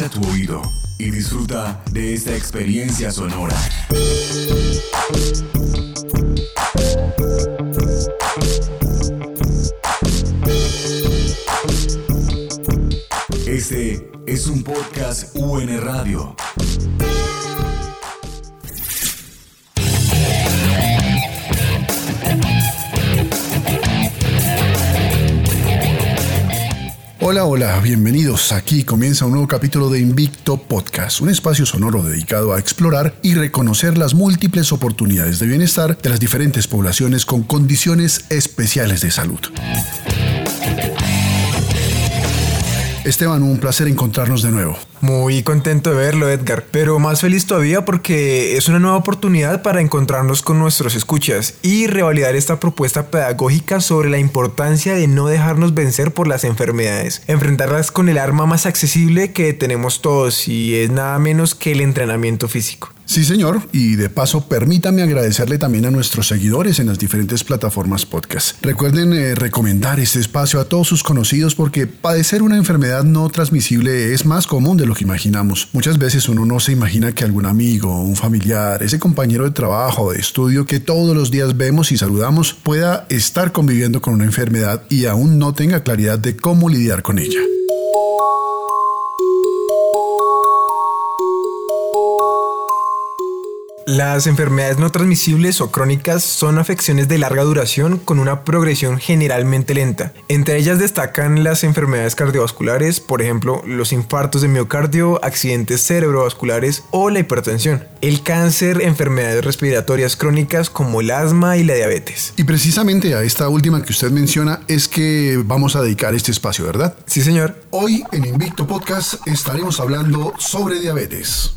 Agudiza tu oído y disfruta de esta experiencia sonora. Este es un podcast UN Radio. Hola, hola, bienvenidos. Aquí comienza un nuevo capítulo de Invicto Podcast, un espacio sonoro dedicado a explorar y reconocer las múltiples oportunidades de bienestar de las diferentes poblaciones con condiciones especiales de salud. Esteban, un placer encontrarnos de nuevo. Muy contento de verlo, Edgar, pero más feliz todavía porque es una nueva oportunidad para encontrarnos con nuestros escuchas y revalidar esta propuesta pedagógica sobre la importancia de no dejarnos vencer por las enfermedades, enfrentarlas con el arma más accesible que tenemos todos y es nada menos que el entrenamiento físico. Sí, señor. Y de paso, permítame agradecerle también a nuestros seguidores en las diferentes plataformas podcast. Recuerden eh, recomendar este espacio a todos sus conocidos porque padecer una enfermedad no transmisible es más común de lo que imaginamos. Muchas veces uno no se imagina que algún amigo, un familiar, ese compañero de trabajo o de estudio que todos los días vemos y saludamos pueda estar conviviendo con una enfermedad y aún no tenga claridad de cómo lidiar con ella. Las enfermedades no transmisibles o crónicas son afecciones de larga duración con una progresión generalmente lenta. Entre ellas destacan las enfermedades cardiovasculares, por ejemplo, los infartos de miocardio, accidentes cerebrovasculares o la hipertensión. El cáncer, enfermedades respiratorias crónicas como el asma y la diabetes. Y precisamente a esta última que usted menciona es que vamos a dedicar este espacio, ¿verdad? Sí, señor. Hoy en Invicto Podcast estaremos hablando sobre diabetes.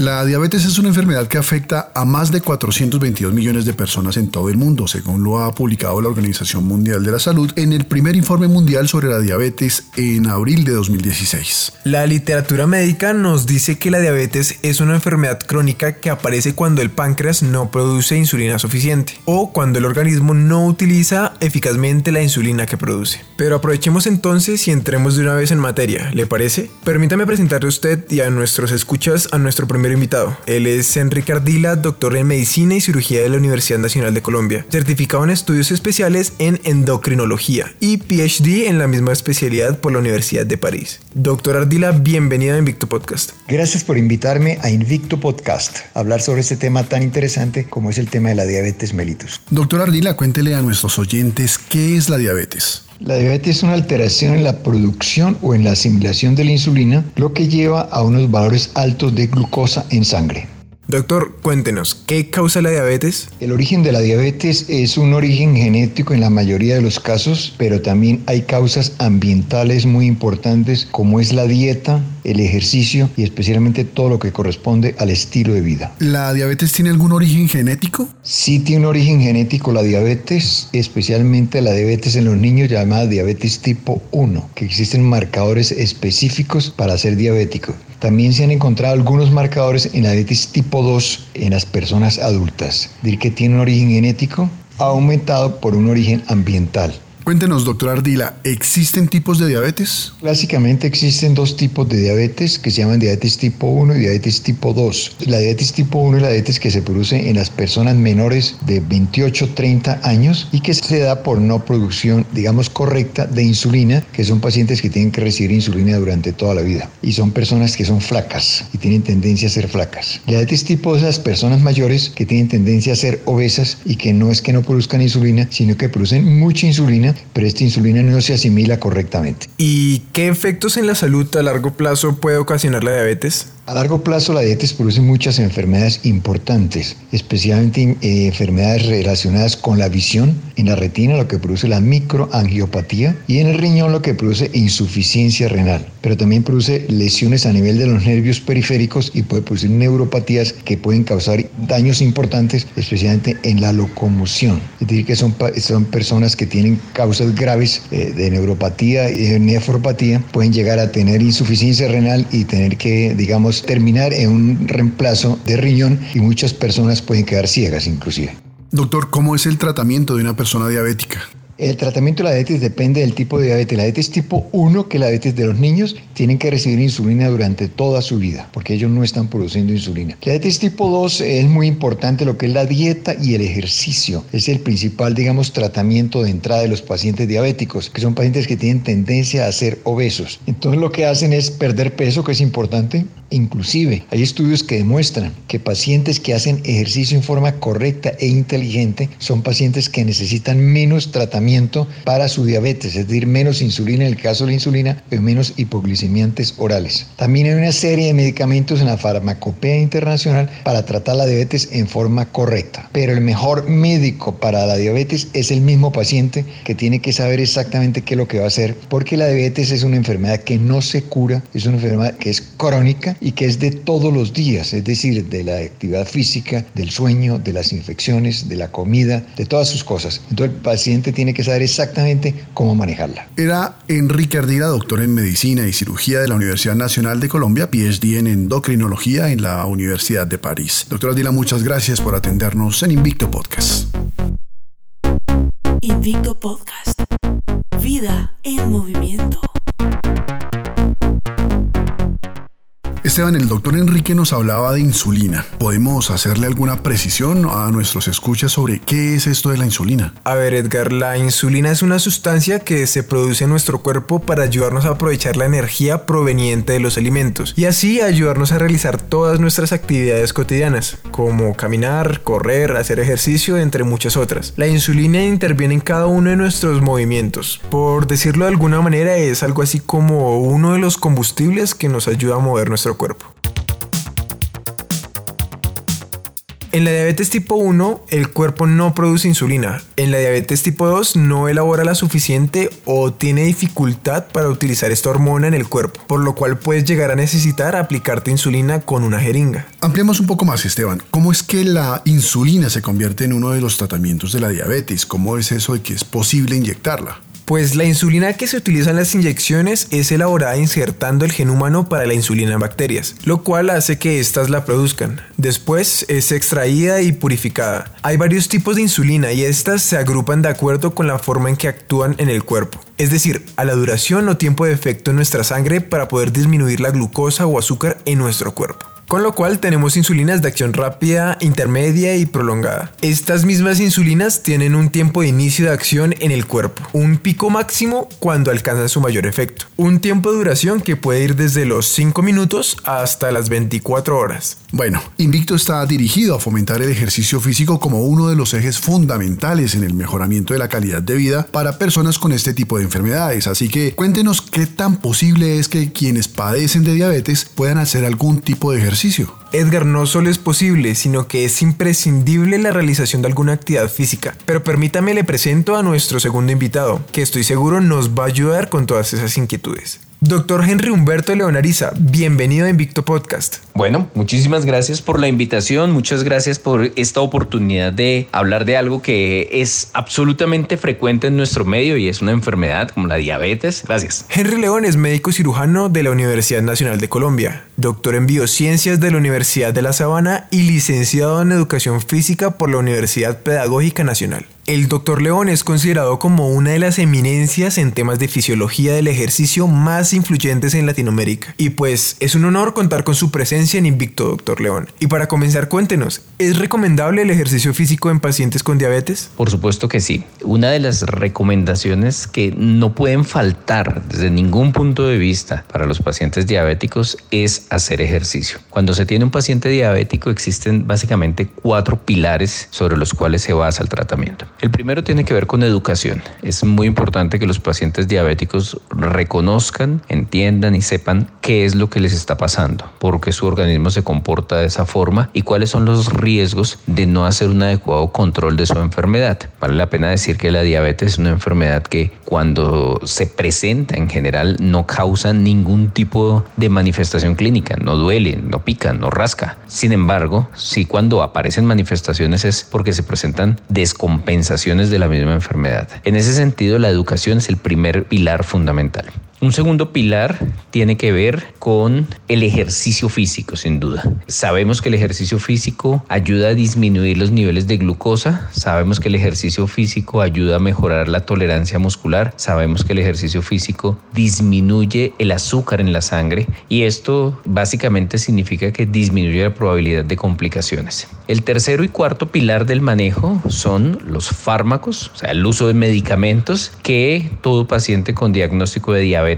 La diabetes es una enfermedad que afecta a más de 422 millones de personas en todo el mundo, según lo ha publicado la Organización Mundial de la Salud en el primer informe mundial sobre la diabetes en abril de 2016. La literatura médica nos dice que la diabetes es una enfermedad crónica que aparece cuando el páncreas no produce insulina suficiente o cuando el organismo no utiliza eficazmente la insulina que produce. Pero aprovechemos entonces y entremos de una vez en materia, ¿le parece? Permítame presentarle a usted y a nuestros escuchas a nuestro primer invitado. Él es Enrique Ardila, doctor en Medicina y Cirugía de la Universidad Nacional de Colombia, certificado en estudios especiales en endocrinología y PhD en la misma especialidad por la Universidad de París. Doctor Ardila, bienvenido a Invicto Podcast. Gracias por invitarme a Invicto Podcast, a hablar sobre este tema tan interesante como es el tema de la diabetes mellitus. Doctor Ardila, cuéntele a nuestros oyentes qué es la diabetes. La diabetes es una alteración en la producción o en la asimilación de la insulina, lo que lleva a unos valores altos de glucosa en sangre. Doctor, cuéntenos, ¿qué causa la diabetes? El origen de la diabetes es un origen genético en la mayoría de los casos, pero también hay causas ambientales muy importantes como es la dieta, el ejercicio y especialmente todo lo que corresponde al estilo de vida. ¿La diabetes tiene algún origen genético? Sí tiene un origen genético la diabetes, especialmente la diabetes en los niños llamada diabetes tipo 1, que existen marcadores específicos para ser diabético. También se han encontrado algunos marcadores en la diabetes tipo 2 en las personas adultas. Decir que tiene un origen genético aumentado por un origen ambiental. Cuéntenos, doctor Ardila, ¿existen tipos de diabetes? Clásicamente existen dos tipos de diabetes que se llaman diabetes tipo 1 y diabetes tipo 2. La diabetes tipo 1 es la diabetes que se produce en las personas menores de 28 30 años y que se da por no producción, digamos, correcta de insulina, que son pacientes que tienen que recibir insulina durante toda la vida. Y son personas que son flacas y tienen tendencia a ser flacas. La diabetes tipo 2 es las personas mayores que tienen tendencia a ser obesas y que no es que no produzcan insulina, sino que producen mucha insulina pero esta insulina no se asimila correctamente. ¿Y qué efectos en la salud a largo plazo puede ocasionar la diabetes? A largo plazo la diabetes produce muchas enfermedades importantes, especialmente eh, enfermedades relacionadas con la visión, en la retina lo que produce la microangiopatía y en el riñón lo que produce insuficiencia renal, pero también produce lesiones a nivel de los nervios periféricos y puede producir neuropatías que pueden causar daños importantes, especialmente en la locomoción. Es decir, que son, son personas que tienen causas graves eh, de neuropatía y nefropatía, pueden llegar a tener insuficiencia renal y tener que, digamos, terminar en un reemplazo de riñón y muchas personas pueden quedar ciegas inclusive. Doctor, ¿cómo es el tratamiento de una persona diabética? El tratamiento de la diabetes depende del tipo de diabetes. La diabetes tipo 1, que es la diabetes de los niños, tienen que recibir insulina durante toda su vida, porque ellos no están produciendo insulina. La diabetes tipo 2 es muy importante lo que es la dieta y el ejercicio. Es el principal, digamos, tratamiento de entrada de los pacientes diabéticos, que son pacientes que tienen tendencia a ser obesos. Entonces lo que hacen es perder peso, que es importante. Inclusive hay estudios que demuestran que pacientes que hacen ejercicio en forma correcta e inteligente son pacientes que necesitan menos tratamiento para su diabetes, es decir, menos insulina en el caso de la insulina y menos hipoglicemiantes orales. También hay una serie de medicamentos en la farmacopea internacional para tratar la diabetes en forma correcta. Pero el mejor médico para la diabetes es el mismo paciente que tiene que saber exactamente qué es lo que va a hacer, porque la diabetes es una enfermedad que no se cura, es una enfermedad que es crónica y que es de todos los días, es decir, de la actividad física, del sueño, de las infecciones, de la comida, de todas sus cosas. Entonces el paciente tiene que saber exactamente cómo manejarla. Era Enrique Ardila, doctor en Medicina y Cirugía de la Universidad Nacional de Colombia, PhD en Endocrinología en la Universidad de París. Doctor Ardila, muchas gracias por atendernos en Invicto Podcast. Invicto Podcast. Vida en movimiento. Esteban, el doctor Enrique nos hablaba de insulina. ¿Podemos hacerle alguna precisión a nuestros escuchas sobre qué es esto de la insulina? A ver, Edgar, la insulina es una sustancia que se produce en nuestro cuerpo para ayudarnos a aprovechar la energía proveniente de los alimentos y así ayudarnos a realizar todas nuestras actividades cotidianas, como caminar, correr, hacer ejercicio, entre muchas otras. La insulina interviene en cada uno de nuestros movimientos. Por decirlo de alguna manera, es algo así como uno de los combustibles que nos ayuda a mover nuestro cuerpo. En la diabetes tipo 1, el cuerpo no produce insulina. En la diabetes tipo 2, no elabora la suficiente o tiene dificultad para utilizar esta hormona en el cuerpo, por lo cual puedes llegar a necesitar aplicarte insulina con una jeringa. Ampliemos un poco más, Esteban. ¿Cómo es que la insulina se convierte en uno de los tratamientos de la diabetes? ¿Cómo es eso de que es posible inyectarla? Pues la insulina que se utiliza en las inyecciones es elaborada insertando el gen humano para la insulina en bacterias, lo cual hace que éstas la produzcan. Después es extraída y purificada. Hay varios tipos de insulina y estas se agrupan de acuerdo con la forma en que actúan en el cuerpo, es decir, a la duración o tiempo de efecto en nuestra sangre para poder disminuir la glucosa o azúcar en nuestro cuerpo. Con lo cual tenemos insulinas de acción rápida, intermedia y prolongada. Estas mismas insulinas tienen un tiempo de inicio de acción en el cuerpo, un pico máximo cuando alcanzan su mayor efecto, un tiempo de duración que puede ir desde los 5 minutos hasta las 24 horas. Bueno, Invicto está dirigido a fomentar el ejercicio físico como uno de los ejes fundamentales en el mejoramiento de la calidad de vida para personas con este tipo de enfermedades, así que cuéntenos qué tan posible es que quienes padecen de diabetes puedan hacer algún tipo de ejercicio Edgar, no solo es posible, sino que es imprescindible la realización de alguna actividad física. Pero permítame le presento a nuestro segundo invitado, que estoy seguro nos va a ayudar con todas esas inquietudes. Doctor Henry Humberto Leonariza, bienvenido a Invicto Podcast. Bueno, muchísimas gracias por la invitación, muchas gracias por esta oportunidad de hablar de algo que es absolutamente frecuente en nuestro medio y es una enfermedad como la diabetes. Gracias. Henry León es médico cirujano de la Universidad Nacional de Colombia, doctor en biociencias de la Universidad de La Sabana y licenciado en educación física por la Universidad Pedagógica Nacional. El Dr. León es considerado como una de las eminencias en temas de fisiología del ejercicio más influyentes en Latinoamérica. Y pues es un honor contar con su presencia en Invicto, doctor León. Y para comenzar, cuéntenos, ¿es recomendable el ejercicio físico en pacientes con diabetes? Por supuesto que sí. Una de las recomendaciones que no pueden faltar desde ningún punto de vista para los pacientes diabéticos es hacer ejercicio. Cuando se tiene un paciente diabético existen básicamente cuatro pilares sobre los cuales se basa el tratamiento. El primero tiene que ver con educación. Es muy importante que los pacientes diabéticos reconozcan, entiendan y sepan qué es lo que les está pasando, por qué su organismo se comporta de esa forma y cuáles son los riesgos de no hacer un adecuado control de su enfermedad. Vale la pena decir que la diabetes es una enfermedad que cuando se presenta en general no causa ningún tipo de manifestación clínica, no duele, no pica, no rasca. Sin embargo, si cuando aparecen manifestaciones es porque se presentan descompensaciones de la misma enfermedad. En ese sentido, la educación es el primer pilar fundamental. Un segundo pilar tiene que ver con el ejercicio físico, sin duda. Sabemos que el ejercicio físico ayuda a disminuir los niveles de glucosa, sabemos que el ejercicio físico ayuda a mejorar la tolerancia muscular, sabemos que el ejercicio físico disminuye el azúcar en la sangre y esto básicamente significa que disminuye la probabilidad de complicaciones. El tercero y cuarto pilar del manejo son los fármacos, o sea, el uso de medicamentos que todo paciente con diagnóstico de diabetes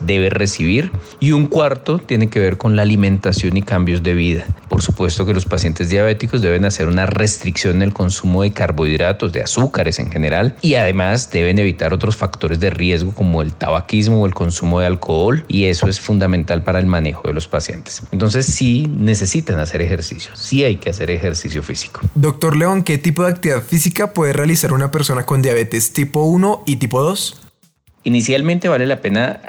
debe recibir. Y un cuarto tiene que ver con la alimentación y cambios de vida. Por supuesto que los pacientes diabéticos deben hacer una restricción en el consumo de carbohidratos, de azúcares en general, y además deben evitar otros factores de riesgo como el tabaquismo o el consumo de alcohol, y eso es fundamental para el manejo de los pacientes. Entonces sí necesitan hacer ejercicio, sí hay que hacer ejercicio físico. Doctor León, ¿qué tipo de actividad física puede realizar una persona con diabetes tipo 1 y tipo 2? Inicialmente vale la pena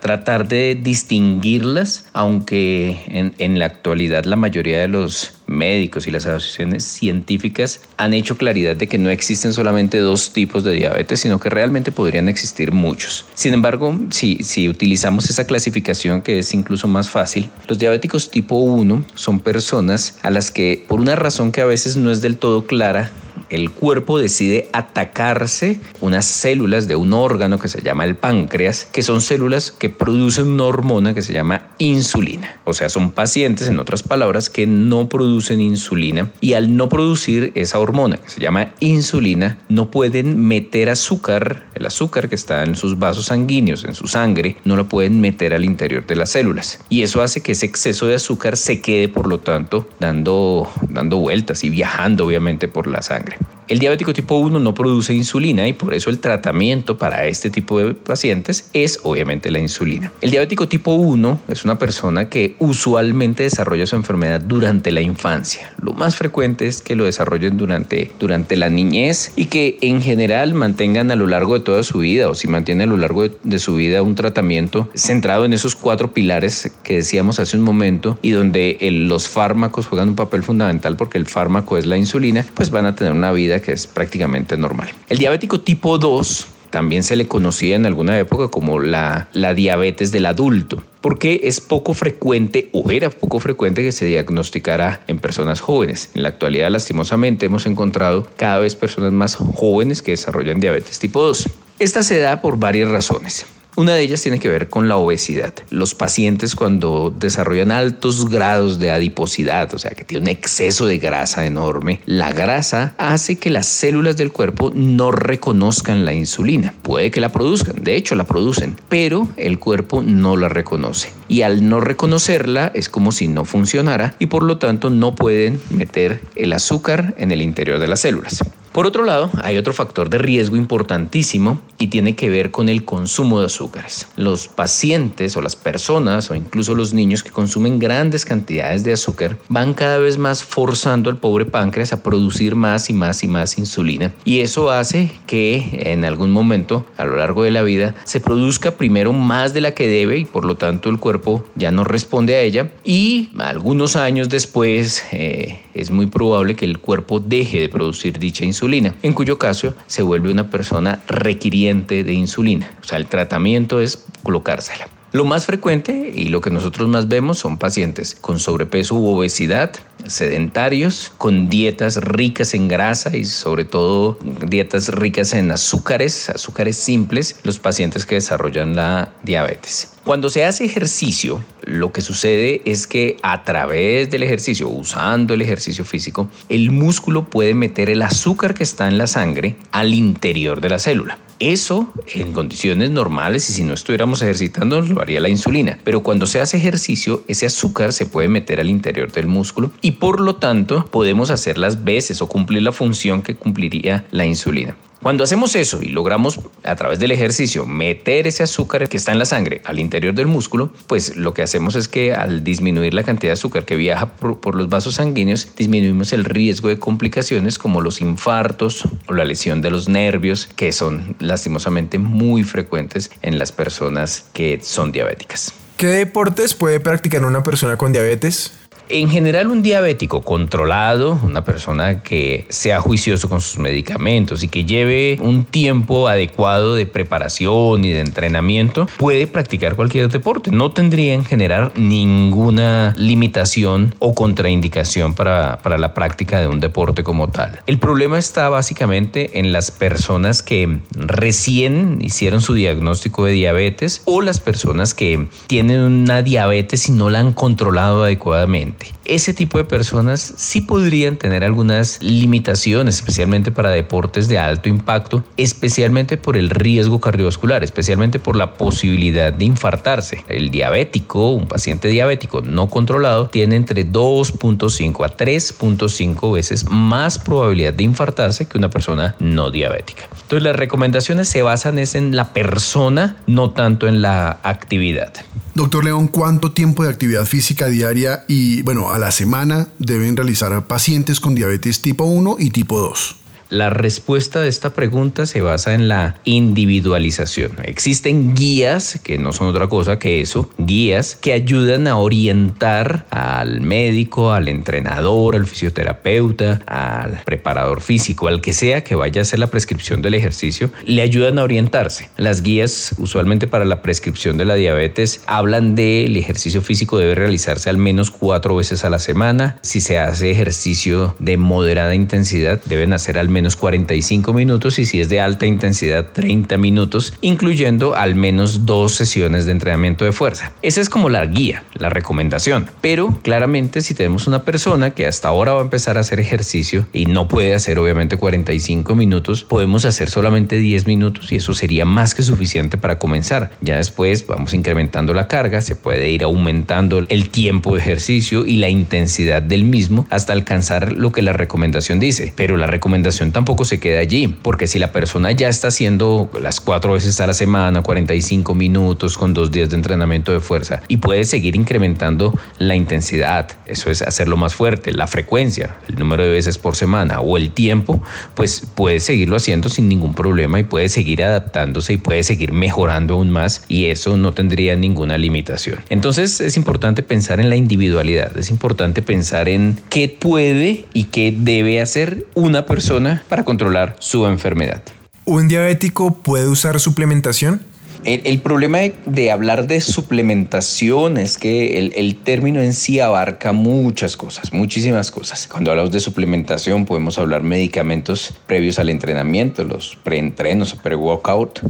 tratar de distinguirlas, aunque en, en, la actualidad la mayoría de los médicos y las asociaciones científicas han hecho claridad de que no existen solamente dos tipos de diabetes, sino que realmente podrían existir muchos. Sin embargo, si, si utilizamos esa clasificación que es incluso más fácil, los diabéticos tipo 1 son personas a las que por una razón que a veces no es del todo clara, el cuerpo decide atacarse unas células de un órgano que se llama el páncreas, que son células que producen una hormona que se llama insulina. O sea, son pacientes, en otras palabras, que no producen insulina y al no producir esa hormona que se llama insulina, no pueden meter azúcar, el azúcar que está en sus vasos sanguíneos, en su sangre, no lo pueden meter al interior de las células. Y eso hace que ese exceso de azúcar se quede, por lo tanto, dando, dando vueltas y viajando, obviamente, por la sangre. Bye. El diabético tipo 1 no produce insulina y por eso el tratamiento para este tipo de pacientes es obviamente la insulina. El diabético tipo 1 es una persona que usualmente desarrolla su enfermedad durante la infancia. Lo más frecuente es que lo desarrollen durante, durante la niñez y que en general mantengan a lo largo de toda su vida o si mantienen a lo largo de, su vida un tratamiento centrado en esos cuatro pilares que decíamos hace un momento y donde los fármacos juegan un papel fundamental porque el fármaco es la insulina, pues van a tener una vida que es prácticamente normal. El diabético tipo 2 también se le conocía en alguna época como la, la diabetes del adulto porque es poco frecuente o era poco frecuente que se diagnosticara en personas jóvenes. En la actualidad, lastimosamente, hemos encontrado cada vez personas más jóvenes que desarrollan diabetes tipo 2. Esta se da por varias razones. Una de ellas tiene que ver con la obesidad. Los pacientes cuando desarrollan altos grados de adiposidad, o sea, que tiene un exceso de grasa enorme, la grasa hace que las células del cuerpo no reconozcan la insulina. Puede que la produzcan, de hecho la producen, pero el cuerpo no la reconoce. Y al no reconocerla es como si no funcionara y por lo tanto no pueden meter el azúcar en el interior de las células. Por otro lado, hay otro factor de riesgo importantísimo y tiene que ver con el consumo de azúcares. Los pacientes o las personas o incluso los niños que consumen grandes cantidades de azúcar van cada vez más forzando al pobre páncreas a producir más y más y más insulina y eso hace que en algún momento a lo largo de la vida se produzca primero más de la que debe y por lo tanto el cuerpo ya no responde a ella y algunos años después eh, es muy probable que el cuerpo deje de producir dicha insulina en cuyo caso se vuelve una persona requiriente de insulina. O sea, el tratamiento es colocársela. Lo más frecuente y lo que nosotros más vemos son pacientes con sobrepeso u obesidad, sedentarios, con dietas ricas en grasa y sobre todo dietas ricas en azúcares, azúcares simples, los pacientes que desarrollan la diabetes. Cuando se hace ejercicio, lo que sucede es que a través del ejercicio, usando el ejercicio físico, el músculo puede meter el azúcar que está en la sangre al interior de la célula. Eso en condiciones normales y si no estuviéramos ejercitando lo haría la insulina. Pero cuando se hace ejercicio, ese azúcar se puede meter al interior del músculo y por lo tanto podemos hacer las veces o cumplir la función que cumpliría la insulina. Cuando hacemos eso y logramos a través del ejercicio meter ese azúcar que está en la sangre al interior del músculo, pues lo que hacemos es que al disminuir la cantidad de azúcar que viaja por, los vasos sanguíneos, disminuimos el riesgo de complicaciones como los infartos o la lesión de los nervios, que son lastimosamente muy frecuentes en las personas que son diabéticas. ¿Qué deportes puede practicar una persona con diabetes? En general, un diabético controlado, una persona que sea juicioso con sus medicamentos y que lleve un tiempo adecuado de preparación y de entrenamiento, puede practicar cualquier deporte. No tendría en general ninguna limitación o contraindicación para, para la práctica de un deporte como tal. El problema está básicamente en las personas que recién hicieron su diagnóstico de diabetes o las personas que tienen una diabetes y no la han controlado adecuadamente. Ese tipo de personas sí podrían tener algunas limitaciones, especialmente para deportes de alto impacto, especialmente por el riesgo cardiovascular, especialmente por la posibilidad de infartarse. El diabético, un paciente diabético no controlado, tiene entre 2.5 a 3.5 veces más probabilidad de infartarse que una persona no diabética. Entonces las recomendaciones se basan en la persona, no tanto en la actividad. Doctor León, ¿cuánto tiempo de actividad física diaria y, bueno, a la semana deben realizar pacientes con diabetes tipo 1 y tipo 2? La respuesta de esta pregunta se basa en la individualización. Existen guías, que no son otra cosa que eso, guías que ayudan a orientar al médico, al entrenador, al fisioterapeuta, al preparador físico, al que sea que vaya a hacer la prescripción del ejercicio, le ayudan a orientarse. Las guías, usualmente para la prescripción de la diabetes, hablan de el ejercicio físico debe realizarse al menos cuatro veces a la semana. Si se hace ejercicio de moderada intensidad, deben hacer al menos menos 45 minutos y si es de alta intensidad 30 minutos, incluyendo al menos dos sesiones de entrenamiento de fuerza. Esa es como la guía, la recomendación. Pero claramente si tenemos una persona que hasta ahora va a empezar a hacer ejercicio y no puede hacer obviamente 45 minutos, podemos hacer solamente 10 minutos y eso sería más que suficiente para comenzar. Ya después vamos incrementando la carga, se puede ir aumentando el tiempo de ejercicio y la intensidad del mismo hasta alcanzar lo que la recomendación dice. Pero la recomendación tampoco se queda allí, porque si la persona ya está haciendo las cuatro veces a la semana, 45 minutos con dos días de entrenamiento de fuerza y puede seguir incrementando la intensidad, eso es hacerlo más fuerte, la frecuencia, el número de veces por semana o el tiempo, pues puede seguirlo haciendo sin ningún problema y puede seguir adaptándose y puede seguir mejorando aún más y eso no tendría ninguna limitación. Entonces es importante pensar en la individualidad, es importante pensar en qué puede y qué debe hacer una persona para controlar su enfermedad. ¿Un diabético puede usar suplementación? El, problema de, hablar de suplementación es que el, el, término en sí abarca muchas cosas, muchísimas cosas. Cuando hablamos de suplementación podemos hablar medicamentos previos al entrenamiento, los preentrenos o pre-workout,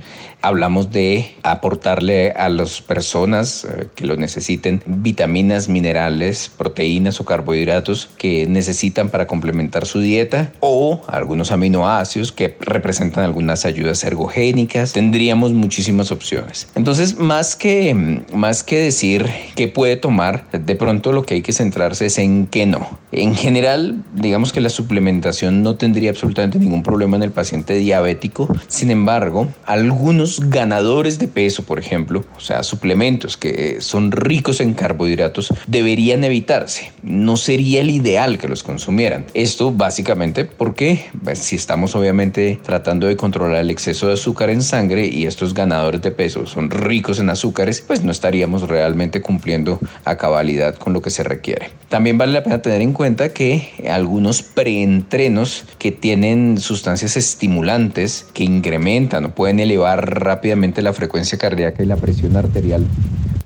hablamos de aportarle a las personas eh, que lo necesiten vitaminas, minerales, proteínas o carbohidratos que necesitan para complementar su dieta o algunos aminoácidos que representan algunas ayudas ergogénicas. Tendríamos muchísimas opciones. Entonces, más que, más que decir qué puede tomar, de pronto lo que hay que centrarse es en qué no. En general, digamos que la suplementación no tendría absolutamente ningún problema en el paciente diabético. Sin embargo, algunos ganadores de peso, por ejemplo, o sea, suplementos que son ricos en carbohidratos, deberían evitarse. No sería el ideal que los consumieran. Esto básicamente porque pues, si estamos obviamente tratando de controlar el exceso de azúcar en sangre y estos ganadores de peso son ricos en azúcares, pues no estaríamos realmente cumpliendo a cabalidad con lo que se requiere. También vale la pena tener en cuenta que algunos preentrenos que tienen sustancias estimulantes que incrementan o pueden elevar rápidamente la frecuencia cardíaca y la presión arterial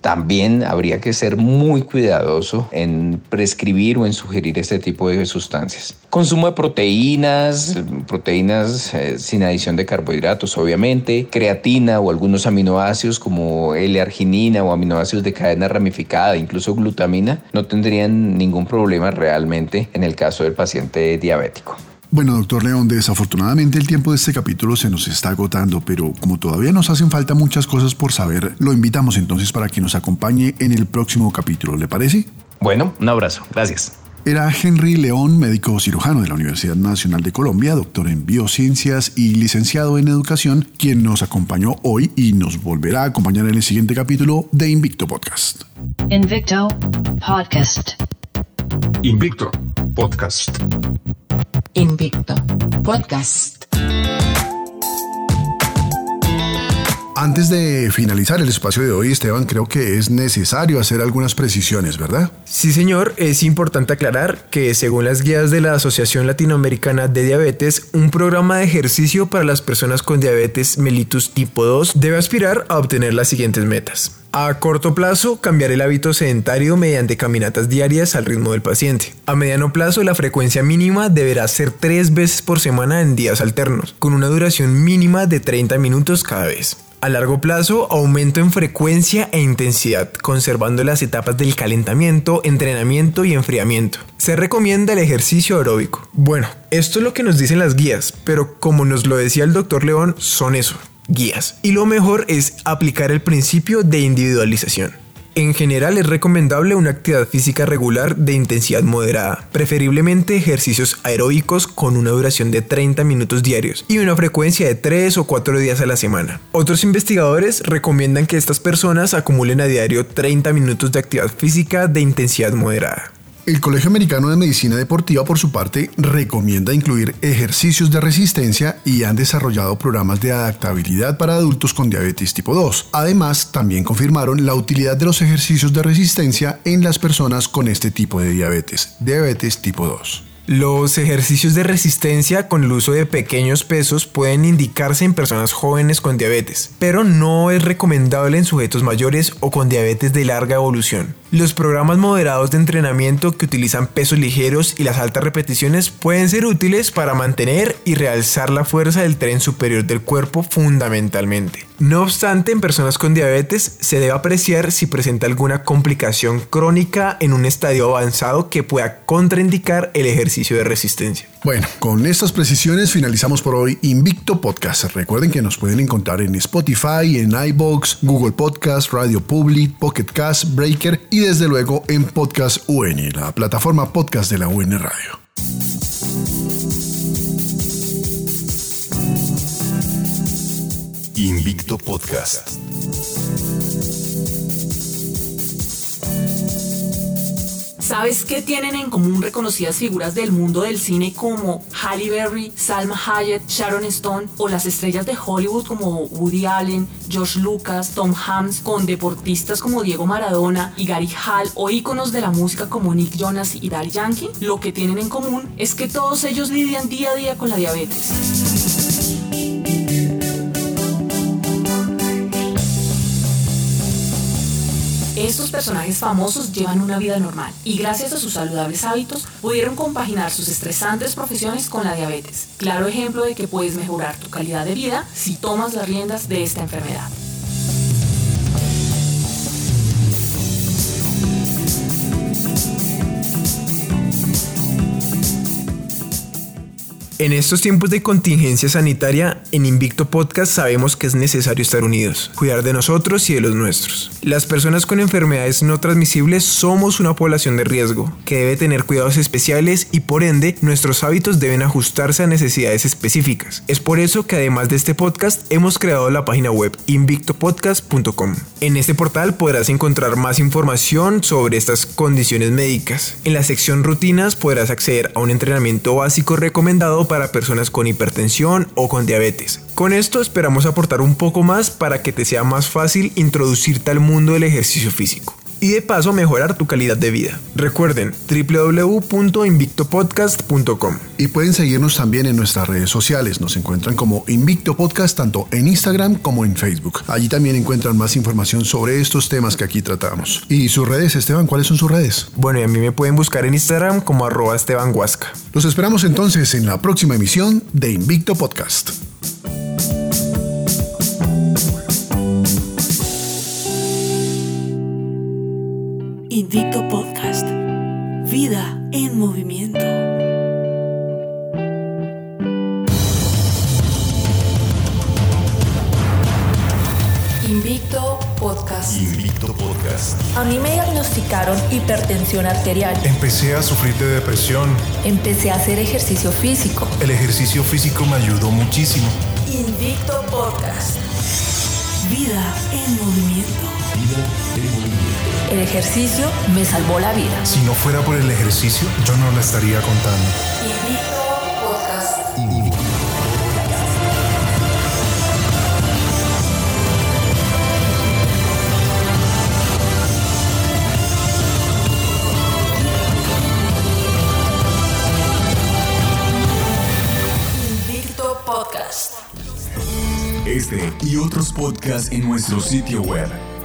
también habría que ser muy cuidadoso en prescribir o en sugerir este tipo de sustancias. Consumo de proteínas, proteínas eh, sin adición de carbohidratos, obviamente, creatina o algunos aminoácidos como L-arginina o aminoácidos de cadena ramificada, incluso glutamina, no tendrían ningún problema realmente en el caso del paciente diabético. Bueno, doctor León, desafortunadamente el tiempo de este capítulo se nos está agotando, pero como todavía nos hacen falta muchas cosas por saber, lo invitamos entonces para que nos acompañe en el próximo capítulo, ¿le parece? Bueno, un abrazo, gracias. Era Henry León, médico cirujano de la Universidad Nacional de Colombia, doctor en biociencias y licenciado en educación, quien nos acompañó hoy y nos volverá a acompañar en el siguiente capítulo de Invicto Podcast. Invicto Podcast. Invicto Podcast. Invicto Podcast. Antes de finalizar el espacio de hoy, Esteban, creo que es necesario hacer algunas precisiones, ¿verdad? Sí, señor, es importante aclarar que según las guías de la Asociación Latinoamericana de Diabetes, un programa de ejercicio para las personas con diabetes mellitus tipo 2 debe aspirar a obtener las siguientes metas. A corto plazo, cambiar el hábito sedentario mediante caminatas diarias al ritmo del paciente. A mediano plazo, la frecuencia mínima deberá ser tres veces por semana en días alternos, con una duración mínima de 30 minutos cada vez. A largo plazo, aumento en frecuencia e intensidad, conservando las etapas del calentamiento, entrenamiento y enfriamiento. Se recomienda el ejercicio aeróbico. Bueno, esto es lo que nos dicen las guías, pero como nos lo decía el doctor León, son eso, guías. Y lo mejor es aplicar el principio de individualización. En general es recomendable una actividad física regular de intensidad moderada, preferiblemente ejercicios aeróbicos con una duración de 30 minutos diarios y una frecuencia de 3 o 4 días a la semana. Otros investigadores recomiendan que estas personas acumulen a diario 30 minutos de actividad física de intensidad moderada. El Colegio Americano de Medicina Deportiva, por su parte, recomienda incluir ejercicios de resistencia y han desarrollado programas de adaptabilidad para adultos con diabetes tipo 2. Además, también confirmaron la utilidad de los ejercicios de resistencia en las personas con este tipo de diabetes, diabetes tipo 2. Los ejercicios de resistencia con el uso de pequeños pesos pueden indicarse en personas jóvenes con diabetes, pero no es recomendable en sujetos mayores o con diabetes de larga evolución. Los programas moderados de entrenamiento que utilizan pesos ligeros y las altas repeticiones pueden ser útiles para mantener y realzar la fuerza del tren superior del cuerpo fundamentalmente. No obstante, en personas con diabetes se debe apreciar si presenta alguna complicación crónica en un estadio avanzado que pueda contraindicar el ejercicio de resistencia. Bueno, con estas precisiones finalizamos por hoy Invicto Podcast. Recuerden que nos pueden encontrar en Spotify, en iBox, Google Podcast, Radio Public, Pocket Cast, Breaker y desde luego en Podcast UN, la plataforma podcast de la UN Radio. Invicto Podcast. ¿Sabes qué tienen en común reconocidas figuras del mundo del cine como Halle Berry, Salma Hayek, Sharon Stone o las estrellas de Hollywood como Woody Allen, George Lucas, Tom Hanks, con deportistas como Diego Maradona y Gary Hall o íconos de la música como Nick Jonas y Daddy Yankee? Lo que tienen en común es que todos ellos lidian día a día con la diabetes. Estos personajes famosos llevan una vida normal y gracias a sus saludables hábitos pudieron compaginar sus estresantes profesiones con la diabetes. Claro ejemplo de que puedes mejorar tu calidad de vida si tomas las riendas de esta enfermedad. En estos tiempos de contingencia sanitaria, en Invicto Podcast sabemos que es necesario estar unidos, cuidar de nosotros y de los nuestros. Las personas con enfermedades no transmisibles somos una población de riesgo, que debe tener cuidados especiales y por ende nuestros hábitos deben ajustarse a necesidades específicas. Es por eso que además de este podcast hemos creado la página web invictopodcast.com. En este portal podrás encontrar más información sobre estas condiciones médicas. En la sección rutinas podrás acceder a un entrenamiento básico recomendado para personas con hipertensión o con diabetes. Con esto esperamos aportar un poco más para que te sea más fácil introducirte al mundo del ejercicio físico. Y de paso mejorar tu calidad de vida. Recuerden www.invictopodcast.com. Y pueden seguirnos también en nuestras redes sociales. Nos encuentran como Invicto Podcast tanto en Instagram como en Facebook. Allí también encuentran más información sobre estos temas que aquí tratamos. ¿Y sus redes, Esteban? ¿Cuáles son sus redes? Bueno, y a mí me pueden buscar en Instagram como arroba Esteban Huasca. Los esperamos entonces en la próxima emisión de Invicto Podcast. Invicto Podcast. Vida en movimiento. Invicto Podcast. Invicto Podcast. A mí me diagnosticaron hipertensión arterial. Empecé a sufrir de depresión. Empecé a hacer ejercicio físico. El ejercicio físico me ayudó muchísimo. Invicto Podcast. Vida en movimiento. El ejercicio me salvó la vida. Si no fuera por el ejercicio, yo no la estaría contando. Invicto Podcast. Invicto Podcast. Este y otros podcasts en nuestro sitio web